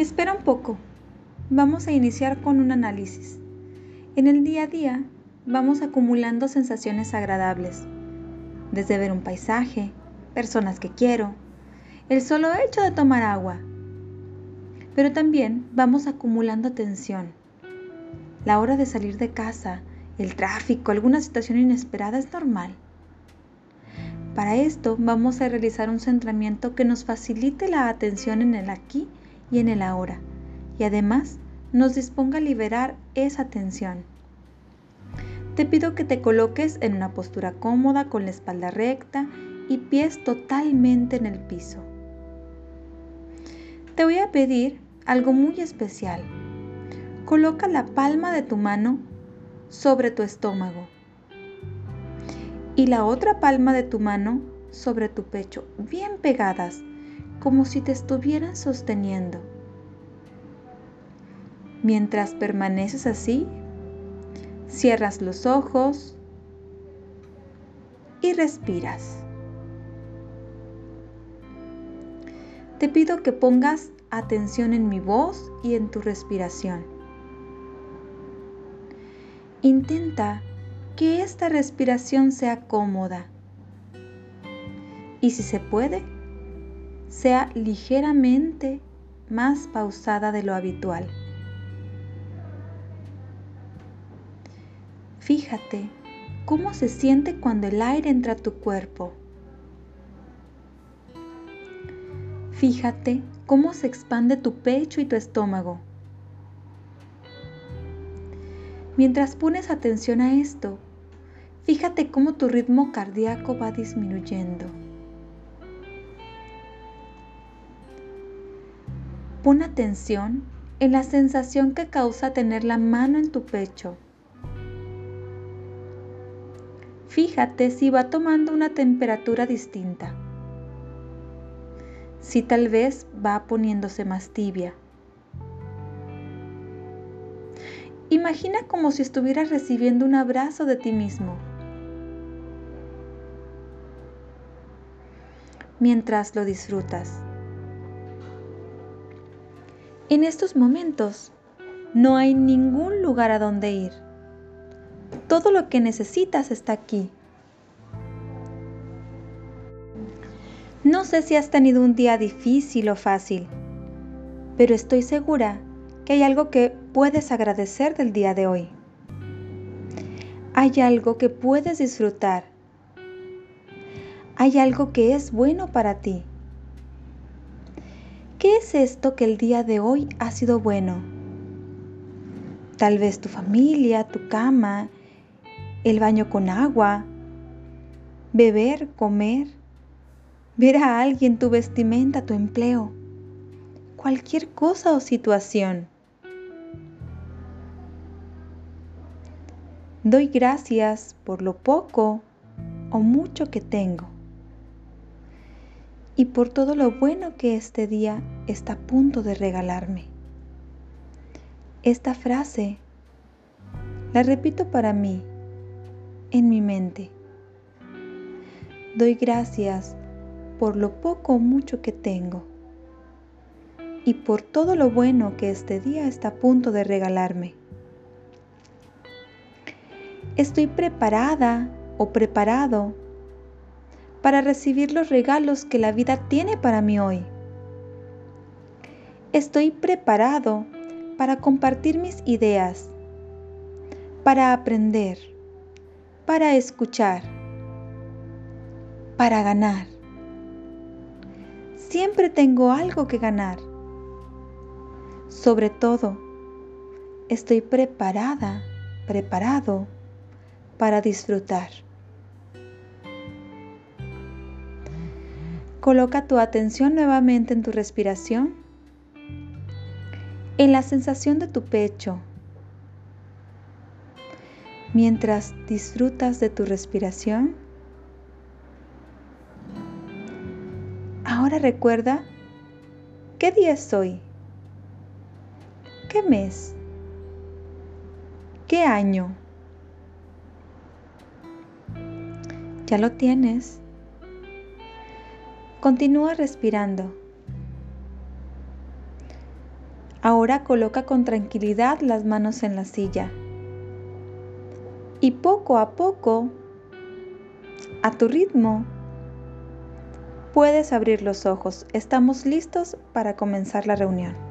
Espera un poco. Vamos a iniciar con un análisis. En el día a día vamos acumulando sensaciones agradables, desde ver un paisaje, personas que quiero, el solo hecho de tomar agua. Pero también vamos acumulando tensión. La hora de salir de casa, el tráfico, alguna situación inesperada es normal. Para esto vamos a realizar un centramiento que nos facilite la atención en el aquí y en el ahora y además nos disponga a liberar esa tensión. Te pido que te coloques en una postura cómoda con la espalda recta y pies totalmente en el piso. Te voy a pedir algo muy especial. Coloca la palma de tu mano sobre tu estómago y la otra palma de tu mano sobre tu pecho, bien pegadas, como si te estuvieran sosteniendo. Mientras permaneces así, cierras los ojos y respiras. Te pido que pongas atención en mi voz y en tu respiración. Intenta que esta respiración sea cómoda y si se puede, sea ligeramente más pausada de lo habitual. Fíjate cómo se siente cuando el aire entra a tu cuerpo. Fíjate cómo se expande tu pecho y tu estómago. Mientras pones atención a esto, fíjate cómo tu ritmo cardíaco va disminuyendo. Pon atención en la sensación que causa tener la mano en tu pecho. Fíjate si va tomando una temperatura distinta. Si tal vez va poniéndose más tibia. Imagina como si estuvieras recibiendo un abrazo de ti mismo. Mientras lo disfrutas. En estos momentos no hay ningún lugar a donde ir. Todo lo que necesitas está aquí. No sé si has tenido un día difícil o fácil, pero estoy segura que hay algo que puedes agradecer del día de hoy. Hay algo que puedes disfrutar. Hay algo que es bueno para ti. ¿Qué es esto que el día de hoy ha sido bueno? Tal vez tu familia, tu cama, el baño con agua, beber, comer, ver a alguien, tu vestimenta, tu empleo, cualquier cosa o situación. Doy gracias por lo poco o mucho que tengo y por todo lo bueno que este día está a punto de regalarme. Esta frase la repito para mí, en mi mente. Doy gracias por lo poco o mucho que tengo y por todo lo bueno que este día está a punto de regalarme. Estoy preparada o preparado para recibir los regalos que la vida tiene para mí hoy. Estoy preparado para compartir mis ideas, para aprender, para escuchar, para ganar. Siempre tengo algo que ganar. Sobre todo, estoy preparada, preparado para disfrutar. Coloca tu atención nuevamente en tu respiración, en la sensación de tu pecho, mientras disfrutas de tu respiración. Ahora recuerda qué día es hoy, qué mes, qué año. Ya lo tienes. Continúa respirando. Ahora coloca con tranquilidad las manos en la silla. Y poco a poco, a tu ritmo, puedes abrir los ojos. Estamos listos para comenzar la reunión.